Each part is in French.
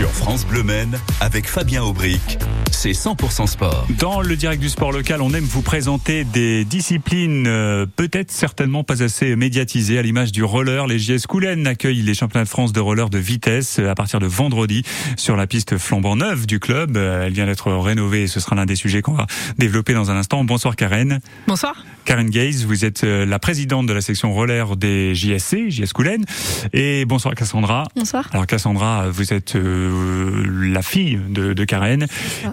Sur France Bleu Men, avec Fabien Aubric, c'est 100% sport. Dans le direct du sport local, on aime vous présenter des disciplines euh, peut-être certainement pas assez médiatisées, à l'image du roller. Les JS Coulennes accueillent les championnats de France de roller de vitesse euh, à partir de vendredi sur la piste flambant neuve du club. Euh, Elle vient d'être rénovée et ce sera l'un des sujets qu'on va développer dans un instant. Bonsoir Karen. Bonsoir. Karen Gaze, vous êtes euh, la présidente de la section roller des JSC, JS Coulennes. Et bonsoir Cassandra. Bonsoir. Alors Cassandra, vous êtes euh, la fille de, de Karen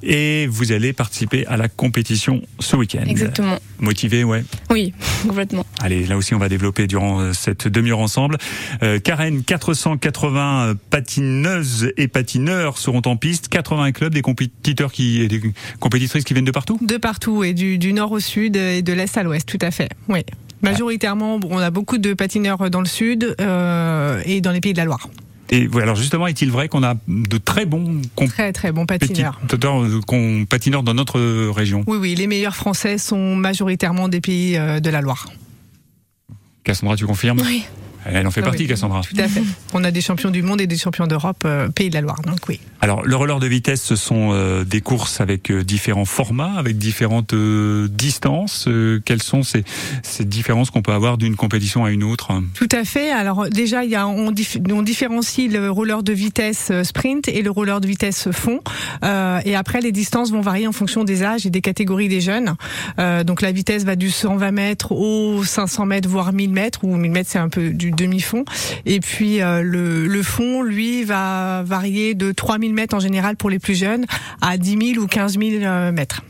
et vous allez participer à la compétition ce week-end. Exactement. Motivé, ouais. Oui, complètement. Allez, là aussi on va développer durant euh, cette demi-heure ensemble. Euh, Karen, 480 patineuses et patineurs seront en piste, 80 clubs, des compétiteurs qui, et des compétitrices qui viennent de partout? De partout et du, du nord au sud et de l'est à l'ouest, tout à fait. Oui. Majoritairement, bon, on a beaucoup de patineurs dans le sud euh, et dans les pays de la Loire. Et voilà, alors justement, est-il vrai qu'on a de très bons Très très bons patineurs. euh, qu'on- patineurs dans notre région? Oui, oui, les meilleurs Français sont majoritairement des pays euh, de la Loire. Cassandra, tu confirmes? Oui. Elle en fait Ah partie, oui, Cassandra. Tout à fait. On a des champions du monde et des champions d'Europe, euh, pays de la Loire, donc oui. Alors, le roller de vitesse, ce sont euh, des courses avec euh, différents formats, avec différentes distances. Quelles sont ces, ces différences qu'on peut avoir d'une compétition à une autre? Tout à fait. Alors déjà, il y a, on, dif- on différencie le roller de vitesse sprint et le roller de vitesse fond. Et après, les distances vont varier en fonction des âges et des catégories des jeunes. Donc la vitesse va du 120 mètres au 500 mètres, voire 1000 mètres, ou 1000 mètres c'est un peu du demi-fond. Et puis euh, le, le fond, lui, va varier de 3000 mètres en général pour les plus jeunes à 10 000 ou 15 000 euh, mètres.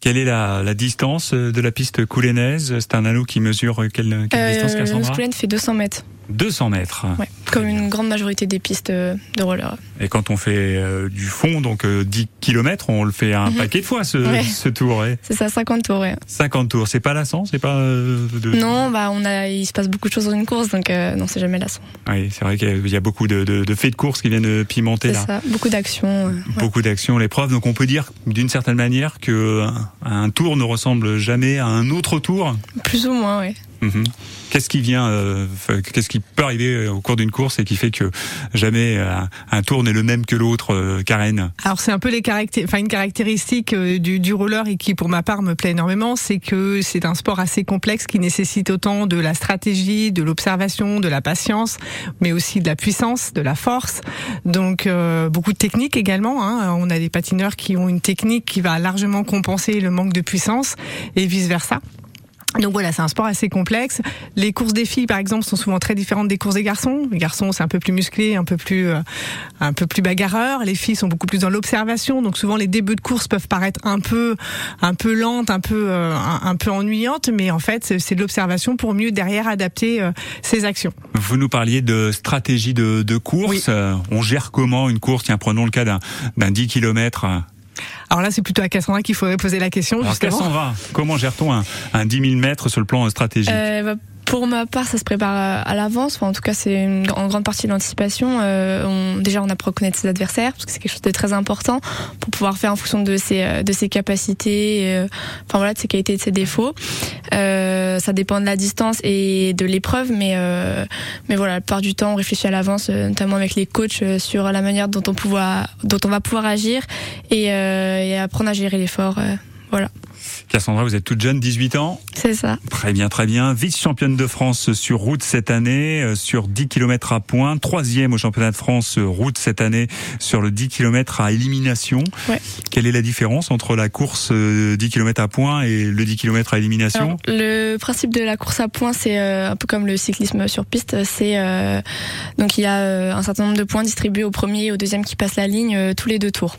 Quelle est la, la distance euh, de la piste coulennaise C'est un anneau qui mesure quelle, quelle distance, Euh, Cassandra? Splen fait 200 mètres, 200 mètres. ouais. comme une grande majorité des pistes euh, de roller. Et quand on fait euh, du fond, donc euh, 10 km, on le fait un Mhm. paquet de fois, ce, Ouais. ce tour. ouais. C'est ça, 50 tours. ouais. 50 tours, c'est pas lassant C'est pas... euh, de... Non, bah on a, il se passe beaucoup de choses dans une course, donc euh, non, c'est jamais lassant. Oui, c'est vrai qu'il y a beaucoup de, de, de faits de course qui viennent pimenter C'est là. ça, beaucoup d'actions. euh, beaucoup d'actions, l'épreuve. Donc on peut dire d'une certaine manière que un, un tour ne ressemble jamais à un autre tour. Plus ou moins, Mhm. Qu'est-ce qui vient, euh, qu'est-ce qui peut arriver au cours d'une course et qui fait que jamais euh, un, tour n'est le même que l'autre, euh, Karen? Alors c'est un peu les caractér- enfin une caractéristique euh, du, du roller et qui pour ma part me plaît énormément, c'est que c'est un sport assez complexe qui nécessite autant de la stratégie, de l'observation, de la patience, mais aussi de la puissance, de la force. Donc euh, beaucoup de technique également. Hein. On a des patineurs qui ont une technique qui va largement compenser le manque de puissance et vice versa. Donc voilà, c'est un sport assez complexe. Les courses des filles, par exemple, sont souvent très différentes des courses des garçons. Les garçons, c'est un peu plus musclé, un peu plus, euh, un peu plus bagarreur. Les filles sont beaucoup plus dans l'observation. Donc souvent, les débuts de course peuvent paraître un peu, un peu lentes, un peu, euh, un, un peu ennuyantes, mais en fait, c'est de l'observation pour mieux derrière adapter euh, ses actions. Vous nous parliez de stratégie de, de course. Oui. On gère comment une course? Tiens, prenons le cas d'un d'un 10 km. Alors là, c'est plutôt à Cassandra qu'il faudrait poser la question. Alors justement. Cassandra, comment gère-t-on un, un 10 000 mètres sur le plan stratégique? Euh, bah, pour ma part, ça se prépare à- l'avance. En tout cas, c'est en grande partie l'anticipation. Euh, on, déjà, on apprend à connaître ses adversaires, parce que c'est quelque chose de très important pour pouvoir faire en fonction de ses, euh, de ses capacités, euh, enfin voilà, de ses qualités et de ses défauts. Euh, ça dépend de la distance et de l'épreuve, mais euh, mais voilà, la plupart du temps, on réfléchit à l'avance, euh, notamment avec les coachs, sur la manière dont on pouvoir, dont on va pouvoir agir et, et apprendre à gérer l'effort. voilà, Cassandra, vous êtes toute jeune, 18 ans. c'est ça. Très bien, très bien. Vice-championne de France sur route cette année, euh, sur 10 km à points. Troisième au championnat de France euh, route cette année sur le 10 km à élimination. Ouais. Quelle est la différence entre la course euh, 10 km à points et le 10 km à élimination? Alors, le principe de la course à points, c'est euh, un peu comme le cyclisme sur piste. C'est euh, donc il y a euh, un certain nombre de points distribués au premier et au deuxième qui passent la ligne euh, tous les deux tours.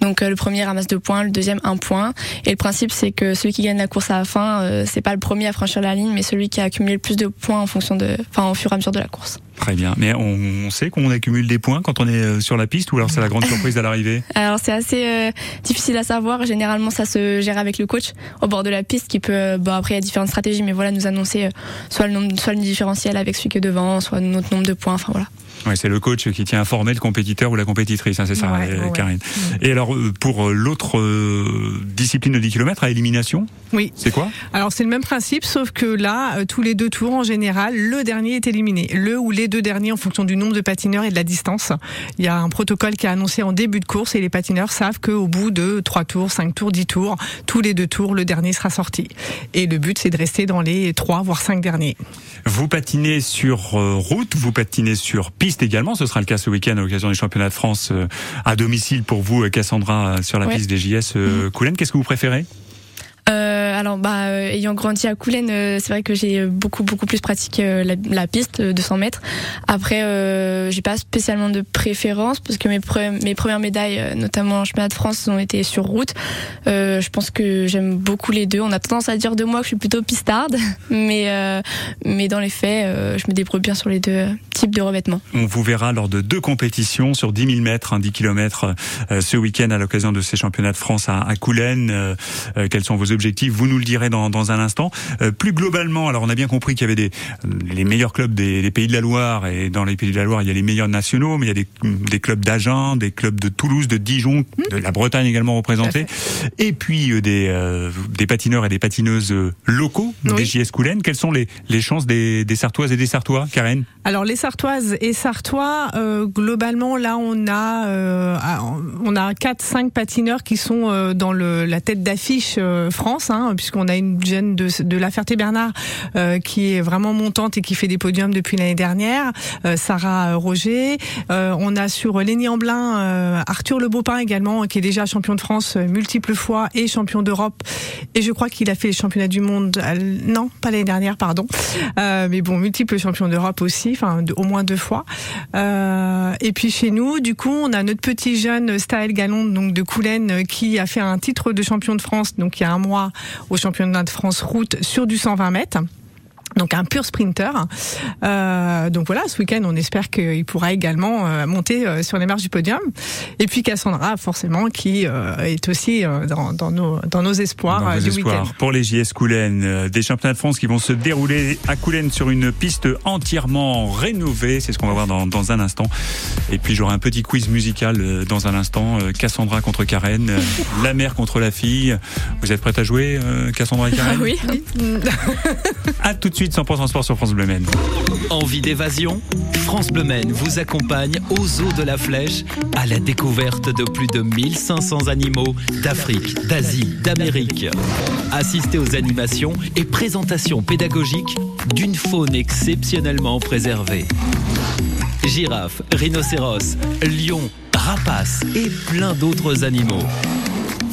Donc euh, le premier ramasse deux points, le deuxième un point. Et le principe, c'est que celui qui gagne la course à la fin, euh, c'est pas le premier à franchir la ligne, mais celui qui a accumulé le plus de points en fonction de, enfin au fur et à mesure de la course. Très bien. Mais on, sait qu'on accumule des points quand on est euh, sur la piste ou alors c'est la grande surprise à l'arrivée? Alors c'est assez euh, difficile à savoir. Généralement, ça se gère avec le coach au bord de la piste, qui peut. euh, bon après, il y a différentes stratégies, mais voilà, nous annoncer soit le nombre, soit le différentiel avec celui qui est devant, soit notre nombre de points. Enfin voilà. Ouais, c'est le coach qui tient informé le compétiteur ou la compétitrice, hein, c'est ça, Karine. Et alors, pour l'autre discipline de 10 km à élimination, oui. c'est quoi? Alors, c'est le même principe, sauf que là, tous les deux tours, en général, le dernier est éliminé. Le ou les deux derniers en fonction du nombre de patineurs et de la distance. Il y a un protocole qui est annoncé en début de course et les patineurs savent qu'au bout de 3 tours, 5 tours, 10 tours, tous les deux tours, le dernier sera sorti. Et le but, c'est de rester dans les 3 voire 5 derniers. Vous patinez sur euh, route, vous patinez sur piste également. Ce sera le cas ce week-end à l'occasion des championnats de France euh, à domicile pour vous, Cassandra, sur la piste des JS euh, Coulennes. Qu'est-ce que vous préférez? Euh, alors, bah, euh, ayant grandi à Coulennes, euh, c'est vrai que j'ai beaucoup beaucoup plus pratiqué la, la, piste de 100 mètres. Après, euh, j'ai pas spécialement de préférence parce que mes, mes premières médailles, notamment en championnat de France, ont été sur route. je pense que j'aime beaucoup les deux. On a tendance à dire de moi que je suis plutôt pistarde, mais mais dans les faits, je me débrouille bien sur les deux types de revêtements. On vous verra lors de deux compétitions sur 10 000 mètres, 10 km ce week-end à l'occasion de ces championnats de France à, à Coulennes. quels sont vos objectifs Vous nous le direz dans, dans un instant. Euh, plus globalement, alors on a bien compris qu'il y avait des les meilleurs clubs des, des, pays de la Loire et dans les pays de la Loire il y a les meilleurs nationaux, mais il y a des, des clubs d'Agen, des clubs de Toulouse, de Dijon, mmh. de la Bretagne également représentés, et puis euh, des euh, des patineurs et des patineuses locaux des JS Coulennes. Quelles sont les les chances des, des Sartoises et des Sartois, Karen? Alors les Sartoises et Sartois, globalement là on a on a quatre cinq patineurs qui sont dans le la tête d'affiche Hein, puisqu'on a une jeune de, La Ferté-Bernard euh, qui est vraiment montante et qui fait des podiums depuis l'année dernière, euh, Sarah Roger. Euh, on a sur Lénie Amblin Arthur Le Beaupin également, qui est déjà champion de France multiples fois et champion d'Europe. Et je crois qu'il a fait les championnats du monde, non, pas l'année dernière, pardon. mais bon, multiples champions d'Europe aussi, enfin au moins deux fois. et puis chez nous, du coup, on a notre petit jeune Staël Gallon, donc de Coulennes, qui a fait un titre de champion de France, donc il y a un mois au championnat de France route sur du 120 mètres donc un pur sprinter. Euh, donc voilà, ce week-end, on espère qu'il pourra également euh, monter euh, sur les marches du podium. Et puis Cassandra, forcément, qui euh, est aussi dans, dans, nos, dans nos espoirs du week-end. Pour les JS Coulennes, des championnats de France qui vont se dérouler à Coulennes sur une piste entièrement rénovée. C'est ce qu'on va voir dans, dans, un instant. Et puis j'aurai un petit quiz musical dans un instant. Cassandra contre Karen, la mère contre la fille. Vous êtes prête à jouer, Cassandra et Karen ah Oui. à tout de suite 100% sport sur France Bleu. Envie d'évasion? France Bleu Maine vous accompagne aux eaux de la Flèche à la découverte de plus de 1500 animaux d'Afrique, d'Asie, d'Amérique. Assistez aux animations et présentations pédagogiques d'une faune exceptionnellement préservée. Girafes, rhinocéros, lions, rapaces et plein d'autres animaux.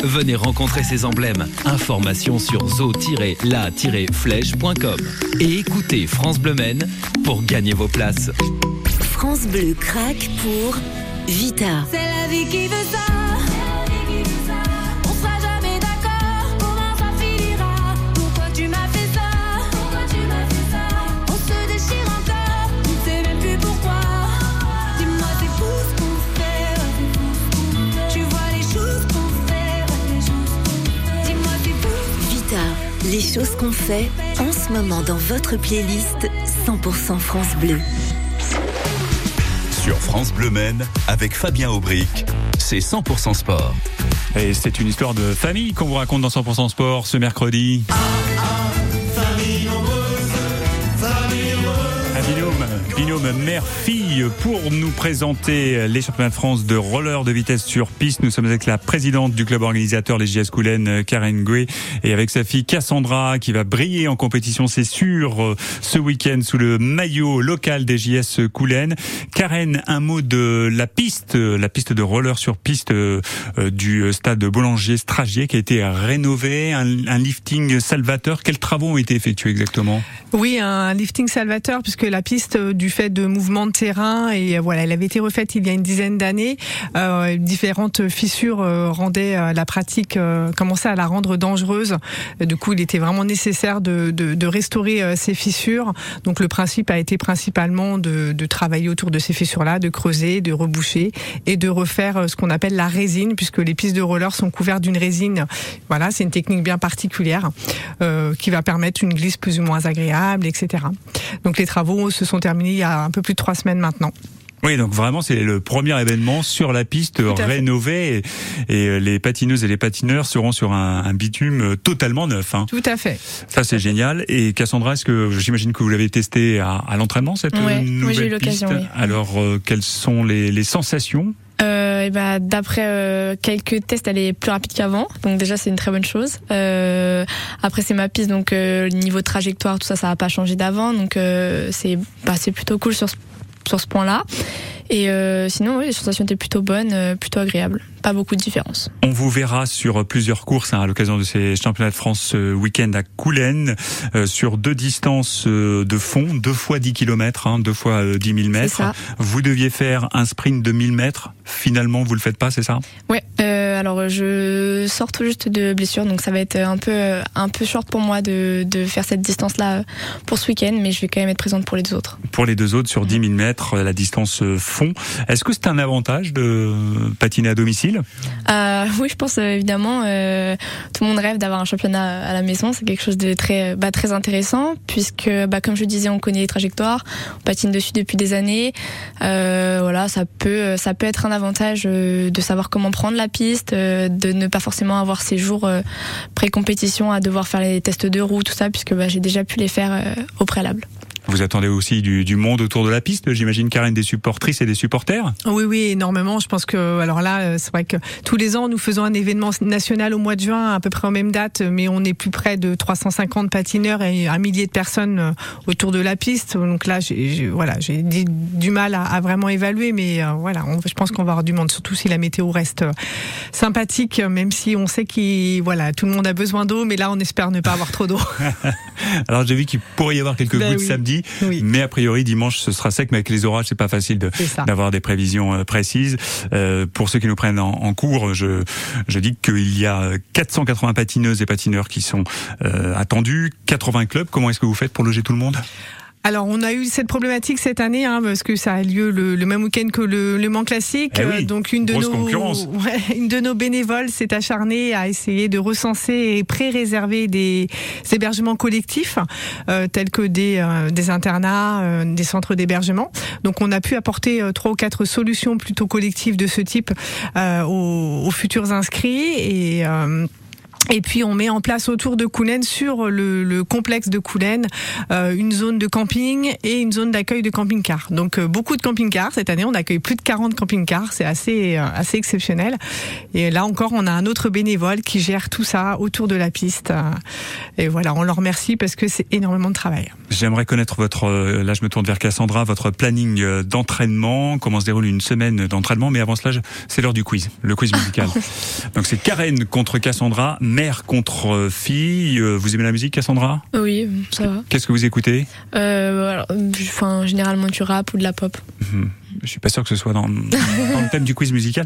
Venez rencontrer ces emblèmes. Informations sur zo-la-flèche.com et écoutez France Bleu Men pour gagner vos places. France Bleu craque pour Vita. C'est la vie qui veut ça. Choses qu'on fait en ce moment dans votre playlist 100% France Bleu. Sur France Bleu Men, avec Fabien Aubric, c'est 100% sport. Et c'est une histoire de famille qu'on vous raconte dans 100% sport ce mercredi. Ah, ah, famille binôme mère-fille pour nous présenter les championnats de France de roller de vitesse sur piste. Nous sommes avec la présidente du club organisateur les JS Coulennes, Karen Gouet, et avec sa fille Cassandra qui va briller en compétition, c'est sûr, ce week-end sous le maillot local des JS Coulennes. Karen, un mot de la piste, la piste de roller sur piste euh, du stade Boulanger Stragier qui a été rénové, un, un lifting salvateur. Quels travaux ont été effectués exactement? Oui, un lifting salvateur puisque la piste du fait de mouvements de terrain et euh, voilà, elle avait été refaite il y a une dizaine d'années. Euh, différentes fissures euh, rendaient euh, la pratique, commençaient à la rendre dangereuse. Du coup, il était vraiment nécessaire de, de, restaurer ces fissures. Donc le principe a été principalement de, de travailler autour de ces fissures-là, de creuser, de reboucher et de refaire ce qu'on appelle la résine, puisque les pistes de roller sont couvertes d'une résine. Voilà, c'est une technique bien particulière euh, qui va permettre une glisse plus ou moins agréable, etc. Donc les travaux se sont terminés il y a un peu plus de trois semaines maintenant. Oui, donc vraiment, c'est le premier événement sur la piste rénovée et, et, les patineuses et les patineurs seront sur un, un bitume totalement neuf. Hein. Tout à fait. Ça, c'est génial. Et Cassandra, est-ce que j'imagine que vous l'avez testé à, à l'entraînement cette ouais, nouvelle oui, j'ai eu piste l'occasion. Oui. Alors, euh, quelles sont les, les sensations? Euh, bah, D'après euh, quelques tests, elle est plus rapide qu'avant. Donc déjà, c'est une très bonne chose. Euh, après, c'est ma piste, donc le niveau de trajectoire, tout ça, ça n'a pas changé d'avant. Donc c'est bah, c'est plutôt cool sur ce, sur ce point-là. Et euh, sinon, oui, les sensations étaient plutôt bonnes, euh, plutôt agréables. Pas beaucoup de différence. On vous verra sur plusieurs courses hein, à l'occasion de ces championnats de France ce week-end à Coulennes, euh, sur deux distances euh, de fond, deux fois 10 km, hein, deux fois euh, 10 000 mètres. Vous deviez faire un sprint de 1000 mètres. Finalement, vous le faites pas, c'est ça? Euh, alors, je sors tout juste de blessure, donc ça va être un peu un peu short pour moi de, de faire cette distance-là pour ce week-end, mais je vais quand même être présente pour les deux autres. Pour les deux autres, sur 10 000 mètres, la distance euh, fond. Est-ce que c'est un avantage de patiner à domicile? Euh, oui, je pense euh, évidemment. euh, tout le monde rêve d'avoir un championnat à la maison. C'est quelque chose de très, bah, intéressant puisque, bah, comme je disais, on connaît les trajectoires, on patine dessus depuis des années. Voilà, ça peut, être un avantage de savoir comment prendre la piste, de ne pas forcément avoir ces jours pré-compétition à devoir faire les tests de roue, tout ça, puisque bah, j'ai déjà pu les faire au préalable. Vous attendez aussi du, du monde autour de la piste, j'imagine, Karen, des supportrices et des supporters Oui, oui, énormément. Je pense que, alors là, euh, c'est vrai que tous les ans, nous faisons un événement national au mois de juin, à peu près aux mêmes dates, mais on est plus près de 350 patineurs et un millier de personnes euh, autour de la piste. Donc là, j'ai, j'ai- voilà, j'ai du mal à, à vraiment évaluer, mais euh, voilà, on- je pense qu'on va avoir du monde, surtout si la météo reste sympathique, même si on sait qu'il, voilà, tout le monde a besoin d'eau, mais là, on espère ne pas avoir trop d'eau. Alors j'ai vu qu'il pourrait y avoir quelques Ben gouttes oui. samedi, Oui. mais a priori dimanche ce sera sec, mais avec les orages c'est pas facile de, d'avoir des prévisions euh, précises. Euh, pour ceux qui nous prennent en, en cours, je, je dis qu'il y a 480 patineuses et patineurs qui sont euh, attendus, 80 clubs. Comment est-ce que vous faites pour loger tout le monde? Alors, on a eu cette problématique cette année, hein, parce que ça a lieu le, le même week-end que le, le Mans classique. Eh oui, Euh, donc, une de nos concurrence. Ouais, une de nos bénévoles s'est acharnée à essayer de recenser et pré-réserver des hébergements collectifs, euh, tels que des, euh, des internats, euh, des centres d'hébergement. Donc, on a pu apporter trois ou quatre solutions plutôt collectives de ce type euh, aux, aux futurs inscrits et euh, et puis on met en place autour de Coulennes, sur le, le complexe de Coulennes, euh, une zone de camping et une zone d'accueil de camping-car. Donc euh, beaucoup de camping-cars cette année, on accueille plus de 40 camping-cars, c'est assez euh, assez exceptionnel. Et là encore, on a un autre bénévole qui gère tout ça autour de la piste. Euh, Et voilà, on leur remercie parce que c'est énormément de travail. J'aimerais connaître votre, euh, là je me tourne vers Cassandra, votre planning euh, d'entraînement, comment se déroule une semaine d'entraînement, mais avant cela, c'est l'heure du quiz, le quiz musical. Donc c'est Karen contre Cassandra, mère contre euh, fille. Euh, Vous aimez la musique Cassandra? Oui, ça va. Qu'est-ce que vous écoutez? Euh, alors, enfin, généralement du rap ou de la pop. Je suis pas sûr que ce soit dans, dans le thème du quiz musical.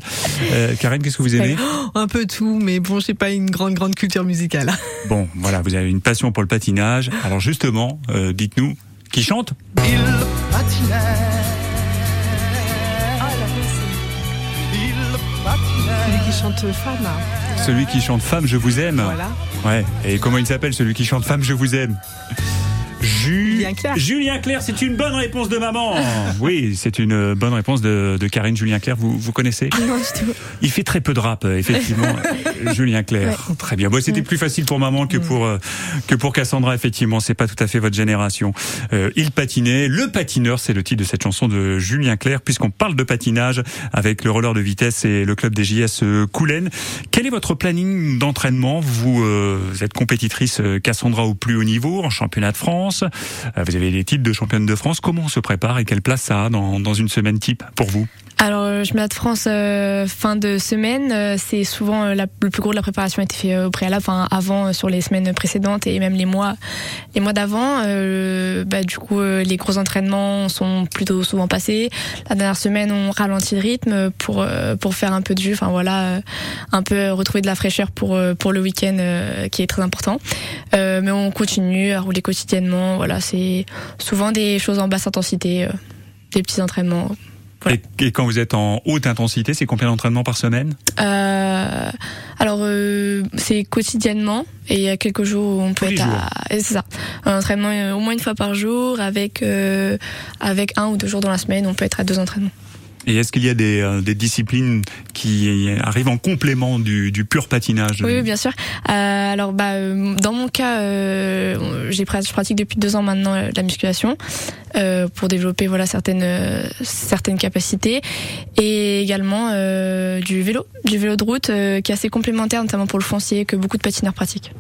Euh, Karen, qu'est-ce que vous aimez? Un peu tout, mais bon, j'ai pas une grande grande culture musicale. Bon, voilà, vous avez une passion pour le patinage. Alors justement, euh, dites-nous, qui chante? Il patinait. Qui chante femme. Celui qui chante Femme, je vous aime. Voilà. Ouais. Et comment il s'appelle celui qui chante Femme, je vous aime? Ju- Julien Clerc. Julien Clerc, c'est une bonne réponse de maman. oui, c'est une bonne réponse de, de Karine Julien Clerc. Vous, vous connaissez? Non, du tout. Il fait très peu de rap, euh, effectivement. euh, Julien Clerc. Très bien. Bon, c'était plus facile pour maman que pour euh, que pour Cassandra. Effectivement, c'est pas tout à fait votre génération. Euh, il patinait. Le patineur, c'est le titre de cette chanson de Julien Clerc, puisqu'on parle de patinage avec le roller de vitesse et le club des JS euh, Coulennes. Quel est votre planning d'entraînement? Vous euh, êtes compétitrice euh, Cassandra au plus haut niveau en championnat de France. Euh, Vous avez les titres de championne de France. Comment on se prépare et quelle place ça a dans, dans une semaine type pour vous? Alors, euh, je de France euh, fin de semaine. euh, c'est souvent euh, le plus gros de la préparation a été fait euh, au préalable, enfin avant euh, sur les semaines précédentes et même les mois, les mois d'avant. Euh, bah, du coup, euh, les gros entraînements sont plutôt souvent passés. La dernière semaine, on ralentit le rythme pour euh, pour faire un peu de jus. Enfin voilà, euh, un peu retrouver de la fraîcheur pour euh, pour le week-end euh, qui est très important. Euh, mais on continue à rouler quotidiennement. Voilà, c'est souvent des choses en basse intensité, euh, des petits entraînements. Voilà. Et, et quand vous êtes en haute intensité, c'est combien d'entraînements par semaine? Euh, alors euh, c'est quotidiennement et il y a quelques jours où on peut Tous être à c'est ça un entraînement euh, au moins une fois par jour avec euh, avec un ou deux jours dans la semaine on peut être à deux entraînements. Et est-ce qu'il y a des, euh, des, disciplines qui arrivent en complément du, du pur patinage? Oui, bien sûr. Euh, alors, bah, euh, dans mon cas, j'ai je pratique depuis deux ans maintenant la musculation pour développer voilà certaines certaines capacités et également du vélo, du vélo de route qui est assez complémentaire, notamment pour le foncier, que beaucoup de patineurs pratiquent.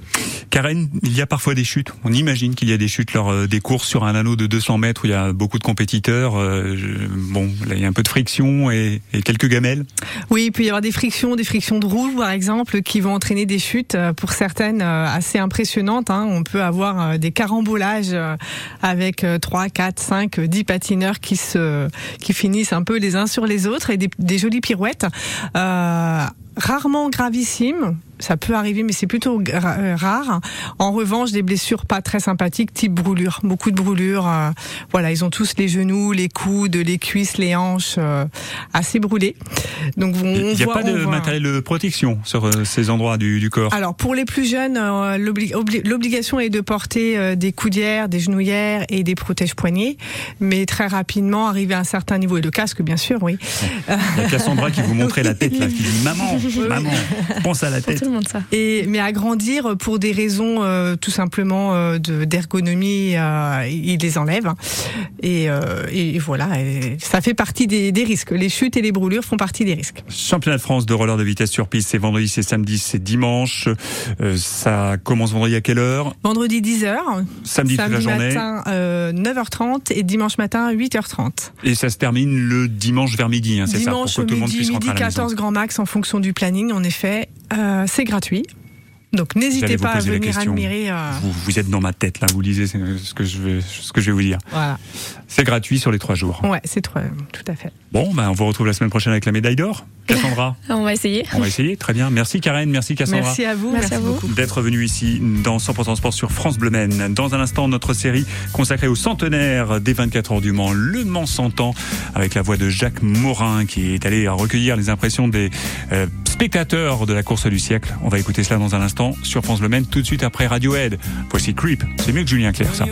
Karen, il y a parfois des chutes. On imagine qu'il y a des chutes lors des courses sur un anneau de 200 mètres où il y a beaucoup de compétiteurs. bon, là, il y a un peu de friction et, quelques gamelles. Oui, il peut y avoir des frictions, des frictions de roues par exemple, qui vont entraîner des chutes euh, pour certaines euh, assez impressionnantes. Hein. On peut avoir euh, des carambolages avec 3, 4, 5, 10 patineurs qui se qui finissent un peu les uns sur les autres et des, jolies pirouettes. Euh, rarement gravissimes, ça peut arriver, mais c'est plutôt euh, rare. En revanche, des blessures pas très sympathiques, type brûlure, beaucoup de brûlures. Euh, voilà, ils ont tous les genoux, les coudes, les cuisses, les hanches euh, assez brûlés. Donc il n'y a pas de matériel de protection sur ces endroits du, du, corps. Alors pour les plus jeunes, l'obligation est de porter des coudières, des genouillères et des protèges poignets, mais très rapidement, arriver à un certain niveau et le casque, bien sûr, oui. Il y a Cassandra qui vous montrait la tête là, qui dit maman, maman, pense à la tête. Et mais à grandir pour des raisons euh, tout simplement euh, d'ergonomie, euh, il les enlève. Et, euh, et voilà, ça fait partie des, des, risques. Les chutes et les brûlures font partie des risques. Championnat de France de roller de vitesse sur piste, c'est vendredi, c'est samedi, c'est dimanche. ça commence vendredi à quelle heure? Vendredi 10h. Samedi, toute la journée. matin 9h30 et dimanche matin 8h30. Et ça se termine le dimanche vers midi, hein, c'est ça Dimanche midi, midi 14 grand max en fonction du planning. En effet, c'est gratuit. Donc n'hésitez pas à venir admirer. Euh... Vous, vous, êtes dans ma tête là, vous lisez ce que je vais, ce que je vais vous dire. Voilà. C'est gratuit sur les trois jours. Ouais, c'est tout à fait. Bon, ben on vous retrouve la semaine prochaine avec la médaille d'or. Cassandra. on va essayer. On va essayer, très bien. Merci Karen, merci Cassandra. Merci à vous, merci, à vous d'être venu ici dans 100% Sport sur France Bleu Maine. Dans un instant, notre série consacrée au centenaire des 24 heures du Mans, Le Mans 100 ans, avec la voix de Jacques Morin qui est allé recueillir les impressions des euh, spectateurs de la course du siècle. On va écouter cela dans un instant sur France Maine, tout de suite après Radiohead. Voici Creep. C'est mieux que Julien Clerc, ça.